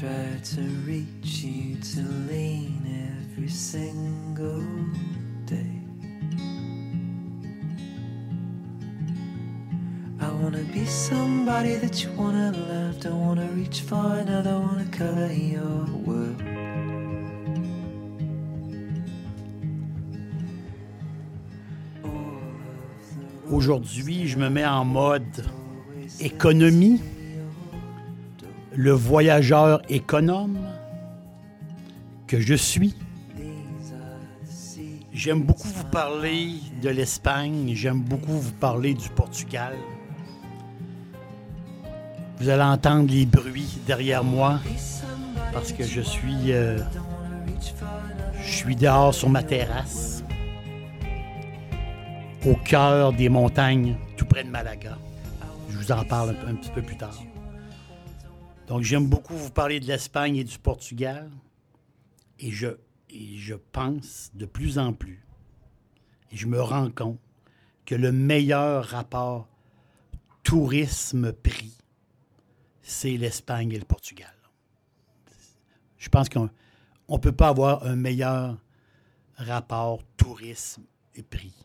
Try to reach you to lean every single day. I wanna be somebody that you wanna love. Don't wanna reach for another, wanna color your world. Aujourd'hui, je me mets en mode économie, le voyageur économe que je suis. J'aime beaucoup vous parler de l'Espagne, j'aime beaucoup vous parler du Portugal. Vous allez entendre les bruits derrière moi parce que je suis, euh, je suis dehors sur ma terrasse au cœur des montagnes, tout près de Malaga. Je vous en parle un, un petit peu plus tard. Donc, j'aime beaucoup vous parler de l'Espagne et du Portugal. Et je, et je pense de plus en plus, et je me rends compte, que le meilleur rapport tourisme-prix, c'est l'Espagne et le Portugal. Je pense qu'on ne peut pas avoir un meilleur rapport tourisme et prix.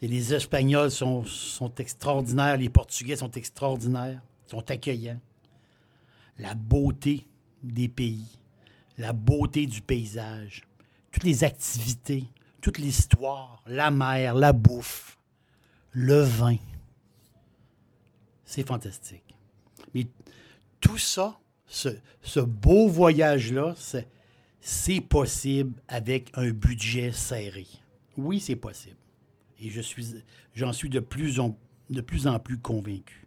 Les Espagnols sont, sont extraordinaires, les Portugais sont extraordinaires, sont accueillants. La beauté des pays, la beauté du paysage, toutes les activités, toute l'histoire, la mer, la bouffe, le vin. C'est fantastique. Mais tout ça, ce, beau voyage-là, c'est- possible avec un budget serré. Oui, c'est possible. Et je suis, j'en suis de plus en plus convaincu.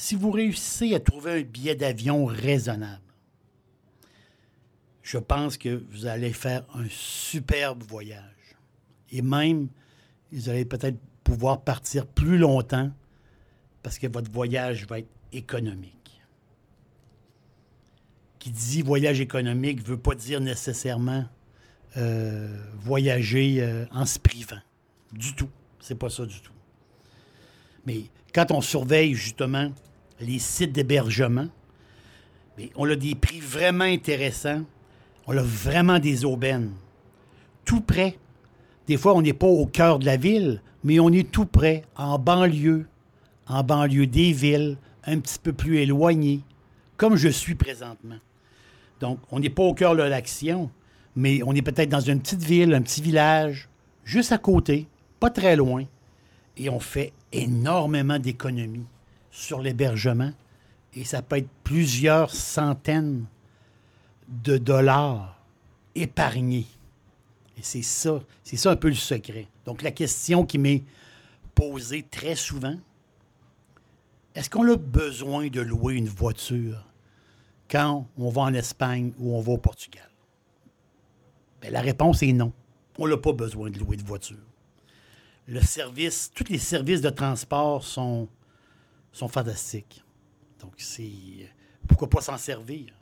Si vous réussissez à trouver un billet d'avion raisonnable, je pense que vous allez faire un superbe voyage. Et même, vous allez peut-être pouvoir partir plus longtemps parce que votre voyage va être économique. Qui dit voyage économique ne veut pas dire nécessairement euh, voyager euh, en se privant. Du tout. C'est pas ça du tout. Mais quand on surveille justement les sites d'hébergement, mais on a des prix vraiment intéressants. On a vraiment des aubaines. Tout près. Des fois, on n'est pas au cœur de la ville, mais on est tout près, en banlieue, en banlieue des villes, un petit peu plus éloigné, comme je suis présentement. Donc, on n'est pas au cœur de l'action, mais on est peut-être dans une petite ville, un petit village, juste à côté, pas très loin, et on fait énormément d'économies sur l'hébergement, et ça peut être plusieurs centaines de dollars épargnés. Et c'est ça, c'est ça un peu le secret. Donc la question qui m'est posée très souvent, est-ce qu'on a besoin de louer une voiture quand on va en Espagne ou on va au Portugal? Ben, la réponse est non. On n'a pas besoin de louer de voiture. Le service, tous les services de transport sont, sont fantastiques. Donc, c'est. Pourquoi pas s'en servir?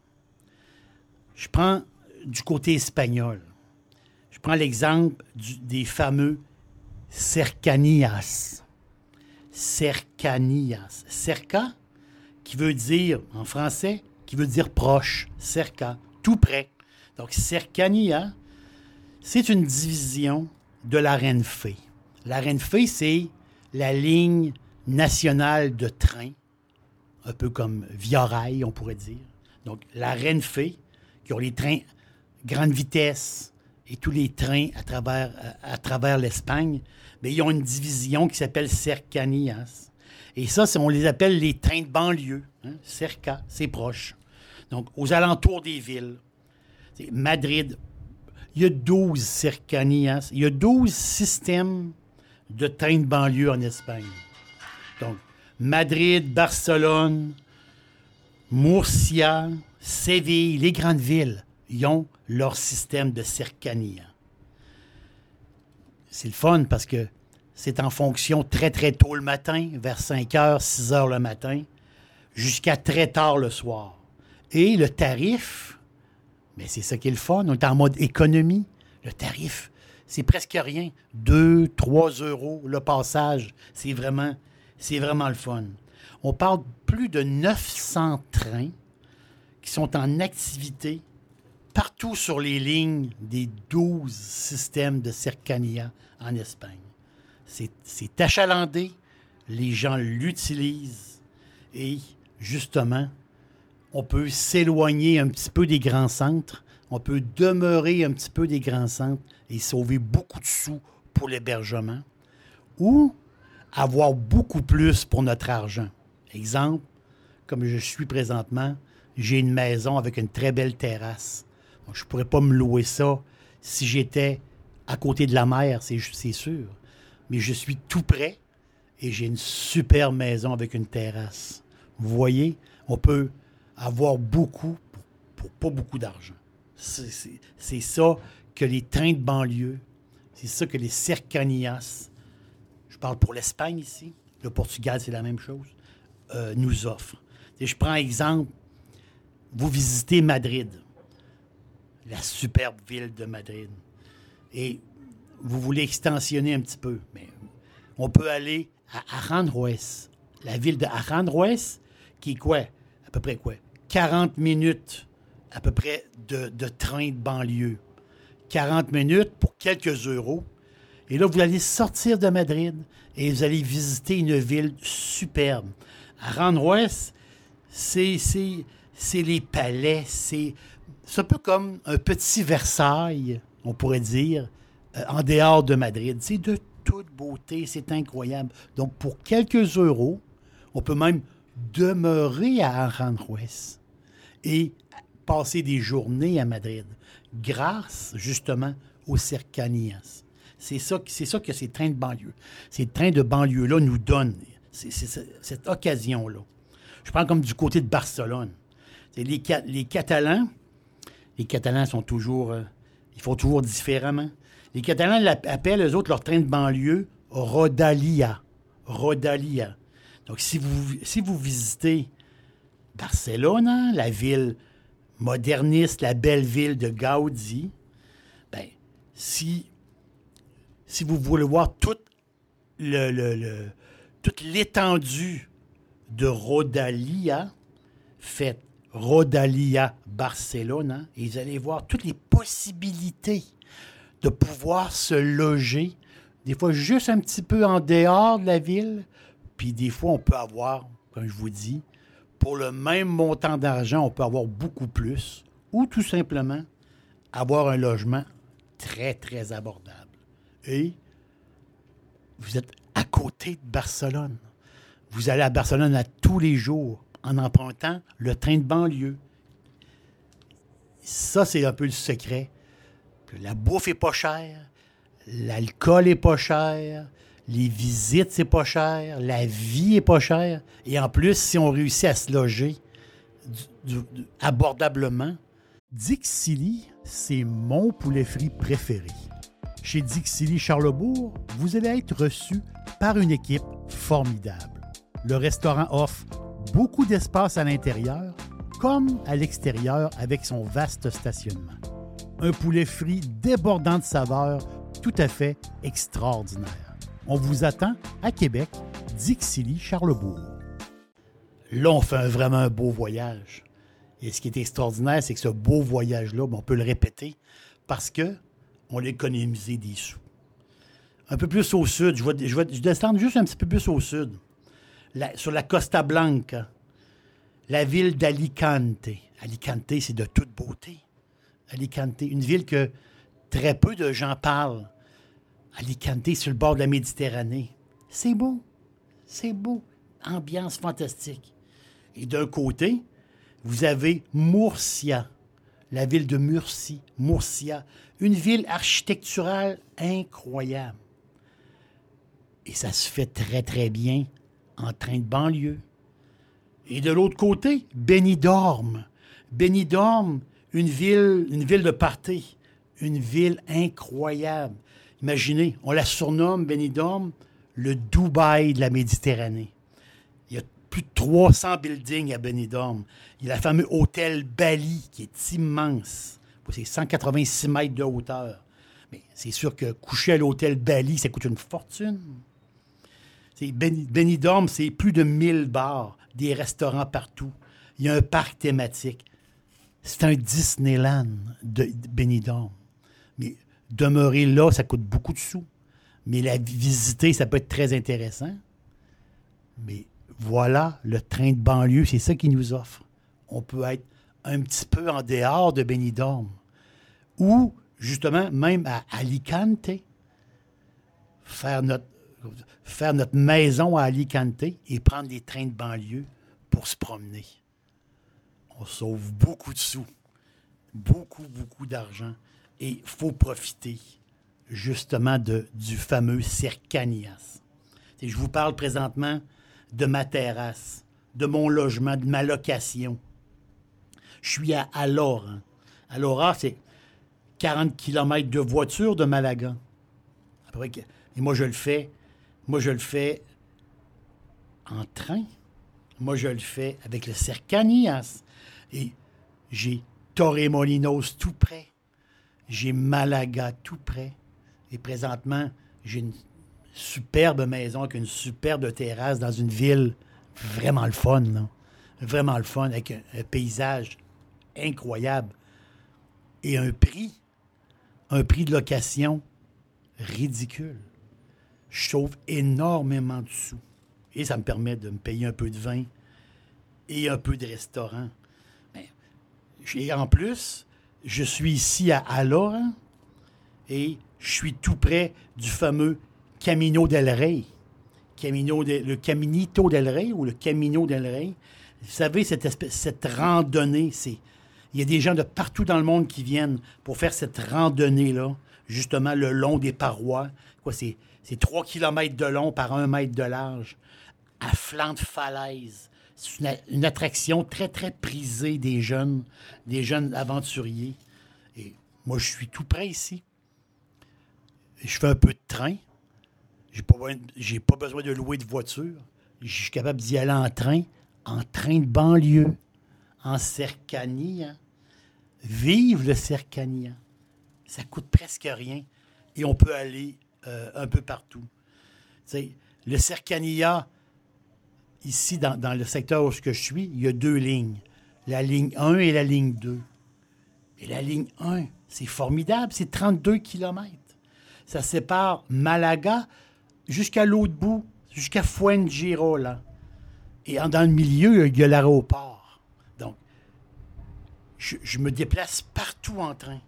Je prends du côté espagnol. Je prends l'exemple des fameux cercanías. Cercanías. Cerca, qui veut dire, en français, qui veut dire proche. Cerca, tout près. Donc, cercanía, c'est une division de la Renfe. La Renfe, c'est la ligne nationale de train, un peu comme Via Rail, on pourrait dire. Donc, la Renfe, qui ont les trains grande vitesse et tous les trains à travers, l'Espagne, mais ils ont une division qui s'appelle Cercanías. Et ça, on les appelle les trains de banlieue. hein. Cerca, c'est proche. Donc, aux alentours des villes. Madrid, Il y a 12 cercanías, il y a 12 systèmes de train de banlieue en Espagne. Donc, Madrid, Barcelone, Murcia, Séville, les grandes villes, ils ont leur système de cercania. C'est le fun parce que c'est en fonction très très tôt le matin, vers 5 h, 6 h le matin, jusqu'à très tard le soir. Et le tarif, mais c'est ça qui est le fun, on est en mode économie. Le tarif, c'est presque rien. 2, 3 euros le passage. C'est vraiment, c'est vraiment le fun. On parle de plus de 900 trains qui sont en activité partout sur les lignes des 12 systèmes de Cercania en Espagne. C'est achalandé, les gens l'utilisent et justement, on peut s'éloigner un petit peu des grands centres, on peut demeurer un petit peu des grands centres et sauver beaucoup de sous pour l'hébergement ou avoir beaucoup plus pour notre argent. Exemple, comme je suis présentement, j'ai une maison avec une très belle terrasse. je ne pourrais pas me louer ça si j'étais à côté de la mer, c'est sûr. Mais je suis tout près et j'ai une super maison avec une terrasse. Vous voyez, on peut avoir beaucoup pour, pas beaucoup d'argent. C'est ça que les trains de banlieue, c'est ça que les cercanias, je parle pour l'Espagne ici, le Portugal, c'est la même chose, euh, nous offrent. je prends exemple, vous visitez Madrid, la superbe ville de Madrid, et vous voulez extensionner un petit peu, mais on peut aller à Aranjuez, la ville de Aranjuez, qui est quoi? À peu près quoi? 40 minutes à peu près de, de train de banlieue. 40 minutes pour quelques euros. Et là, vous allez sortir de Madrid et vous allez visiter une ville superbe. Aranjuez, c'est les palais, c'est un peu comme un petit Versailles, on pourrait dire, euh, en dehors de Madrid. C'est de toute beauté, c'est incroyable. Donc, pour quelques euros, on peut même demeurer à Aranjuez et passer des journées à Madrid grâce justement aux cercanias. C'est ça, que ces trains de banlieue, ces trains de banlieue-là nous donnent, c'est, cette occasion-là. Je prends comme du côté de Barcelone. Les, les Catalans, les Catalans sont toujours, euh, ils font toujours différemment. Les Catalans appellent, eux autres, leur train de banlieue Rodalia. Rodalia. Donc, si vous, si vous visitez Barcelone, hein, la ville moderniste, la belle ville de Gaudi, ben, si, si vous voulez voir toute, l'étendue de Rodalia, faites Rodalia Barcelone, hein, et vous allez voir toutes les possibilités de pouvoir se loger, des fois juste un petit peu en dehors de la ville, puis des fois on peut avoir, comme je vous dis, pour le même montant d'argent, on peut avoir beaucoup plus, ou tout simplement avoir un logement très, très abordable. Et vous êtes à côté de Barcelone. Vous allez à Barcelone à tous les jours en empruntant le train de banlieue. Ça, c'est un peu le secret. La bouffe est pas chère, l'alcool est pas cher, les visites, c'est pas cher, la vie est pas chère. Et en plus, si on réussit à se loger abordablement, Dixili, c'est mon poulet frit préféré. Chez Dixili Charlebourg, vous allez être reçu par une équipe formidable. Le restaurant offre beaucoup d'espace à l'intérieur comme à l'extérieur avec son vaste stationnement. Un poulet frit débordant de saveurs tout à fait extraordinaire. On vous attend à Québec, Dixilly, Charlebourg. Là, on fait vraiment un beau voyage. Et ce qui est extraordinaire, c'est que ce beau voyage-là, ben, on peut le répéter parce que on a économisé des sous. Un peu plus au sud, je vais, descendre juste un petit peu plus au sud, sur la Costa Blanca, la ville d'Alicante. Alicante, c'est de toute beauté. Alicante, une ville que très peu de gens parlent. Alicante sur le bord de la Méditerranée. C'est beau. C'est beau. Ambiance fantastique. Et d'un côté, vous avez Murcia, la ville de Murcie, Murcia, une ville architecturale incroyable. Et ça se fait très, très bien en train de banlieue. Et de l'autre côté, Benidorm. Benidorm, une ville, une ville de party, une ville incroyable. Imaginez, on la surnomme Benidorm le Dubaï de la Méditerranée. Plus de 300 buildings à Benidorm. Il y a le fameux hôtel Bali qui est immense. C'est 186 mètres de hauteur. Mais c'est sûr que coucher à l'hôtel Bali, ça coûte une fortune. Benidorm, c'est plus de 1000 bars, des restaurants partout. Il y a un parc thématique. C'est un Disneyland de Benidorm. Mais demeurer là, ça coûte beaucoup de sous. Mais la visiter, ça peut être très intéressant. Mais voilà, le train de banlieue, c'est ça qu'il nous offre. On peut être un petit peu en dehors de Benidorm. Ou, justement, même à Alicante, faire notre, maison à Alicante et prendre des trains de banlieue pour se promener. On sauve beaucoup de sous, beaucoup, beaucoup d'argent. Et il faut profiter justement de, du fameux Cercanias. je vous parle présentement de ma terrasse, de mon logement, de ma location. Je suis à Alora. Alora, c'est 40 km de voiture de Malaga. et moi, je le fais. Moi, je le fais en train. Moi, je le fais avec le Cercanias. Et j'ai Torremolinos tout près. J'ai Malaga tout près. Et présentement, j'ai une superbe maison avec une superbe terrasse dans une ville vraiment le fun. Vraiment le fun, avec un, paysage incroyable. Et un prix, un prix de location ridicule. Je sauve énormément de sous. Et ça me permet de me payer un peu de vin et un peu de restaurant. Et en plus, je suis ici à Alora et je suis tout près du fameux Camino del Rey. Camino le Caminito del Rey ou le Camino del Rey. Vous savez, cette, espèce, cette randonnée, c'est. Il y a des gens de partout dans le monde qui viennent pour faire cette randonnée-là, justement le long des parois. Quoi, c'est, c'est 3 km de long par 1 mètre de large, à flanc de falaise. C'est une, une, attraction très, très prisée des jeunes, des jeunes aventuriers. Et moi, je suis tout près ici je fais un peu de train. J'ai pas, pas besoin de louer de voiture. Je suis capable d'y aller en train, en train de banlieue, en cercania. Vive le cercania. Ça coûte presque rien et on peut aller euh, un peu partout. le cercania, ici, dans, dans, le secteur où je suis, il y a deux lignes. La ligne 1 et la ligne 2. Et la ligne 1, c'est formidable, c'est 32 km ça sépare Malaga jusqu'à l'autre bout, jusqu'à Fuengirola. Et dans le milieu, il y a l'aéroport. Donc, je, me déplace partout en train.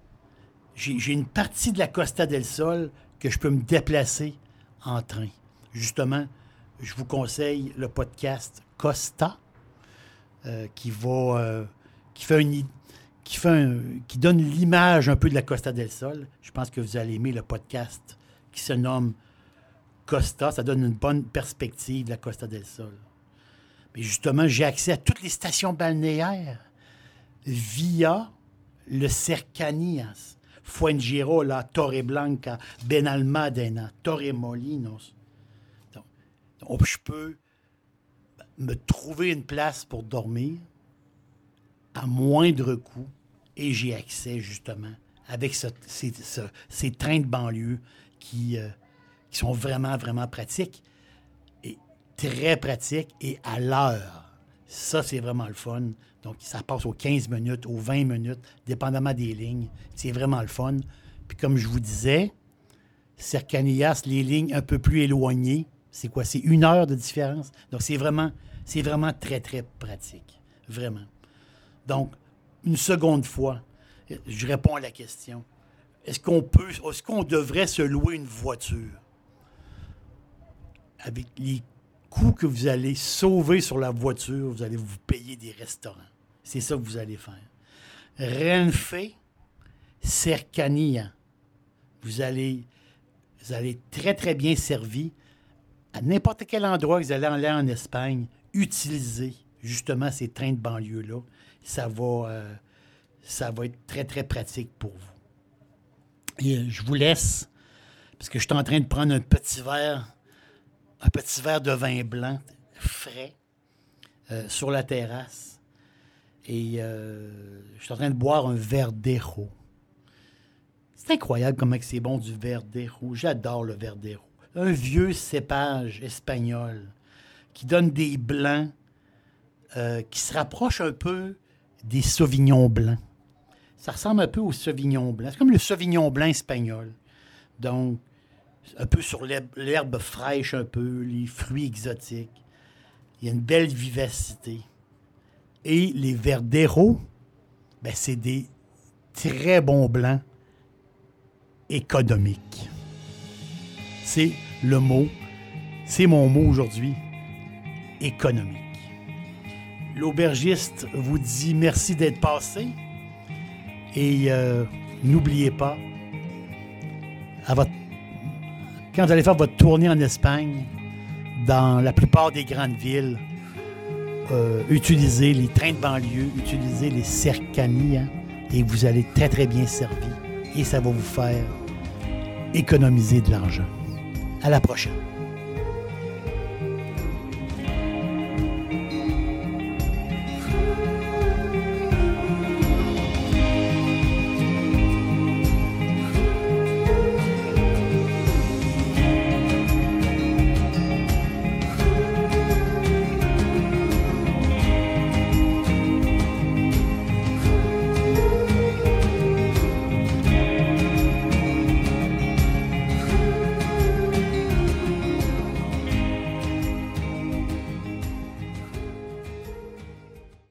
J'ai une partie de la Costa del Sol que je peux me déplacer en train. Justement, je vous conseille le podcast Costa, euh, qui va, euh, qui fait une, qui, fait qui donne l'image un peu de la Costa del Sol. Je pense que vous allez aimer le podcast qui se nomme Costa. Ça donne une bonne perspective la Costa del Sol. Mais justement, j'ai accès à toutes les stations balnéaires via le Cercanias, Fuengirola, Torreblanca, Benalmádena, Torremolinos. Donc, donc, je peux me trouver une place pour dormir à moindre coût et j'ai accès justement avec ces, trains de banlieue qui, euh, qui sont vraiment, vraiment pratiques et très pratiques et à l'heure. Ça, c'est vraiment le fun. Donc, ça passe aux 15 minutes, aux 20 minutes, dépendamment des lignes. C'est vraiment le fun. Puis, comme je vous disais, Cercanillas, les lignes un peu plus éloignées, c'est quoi? C'est une heure de différence. Donc, c'est vraiment, c'est vraiment très, très pratique. Vraiment. Donc, une seconde fois, je réponds à la question. Est-ce qu'on peut, est-ce qu'on devrait se louer une voiture? Avec les coûts que vous allez sauver sur la voiture, vous allez vous payer des restaurants. C'est ça que vous allez faire. Renfe Cercania. Vous allez, vous allez très, très bien servi. À n'importe quel endroit que vous allez aller en Espagne, utilisez justement ces trains de banlieue-là. Ça va, euh, ça va être très, très pratique pour vous. Je vous laisse, parce que je suis en train de prendre un petit verre, un petit verre de vin blanc frais euh, sur la terrasse. Et euh, je suis en train de boire un Verdero. C'est incroyable comment c'est bon du Verdero. J'adore le Verdero. Un vieux cépage espagnol qui donne des blancs euh, qui se rapprochent un peu des Sauvignons blancs. Ça ressemble un peu au Sauvignon blanc. C'est comme le Sauvignon blanc espagnol. Donc, un peu sur l'herbe fraîche un peu, les fruits exotiques. Il y a une belle vivacité. Et les Verderos, ben, c'est des très bons blancs économiques. C'est le mot, c'est mon mot aujourd'hui, économique. L'aubergiste vous dit merci d'être passé et euh, n'oubliez pas, à votre, quand vous allez faire votre tournée en Espagne, dans la plupart des grandes villes, euh, utilisez les trains de banlieue, utilisez les cercanies, hein, et vous allez très très bien servi. Et ça va vous faire économiser de l'argent. À la prochaine.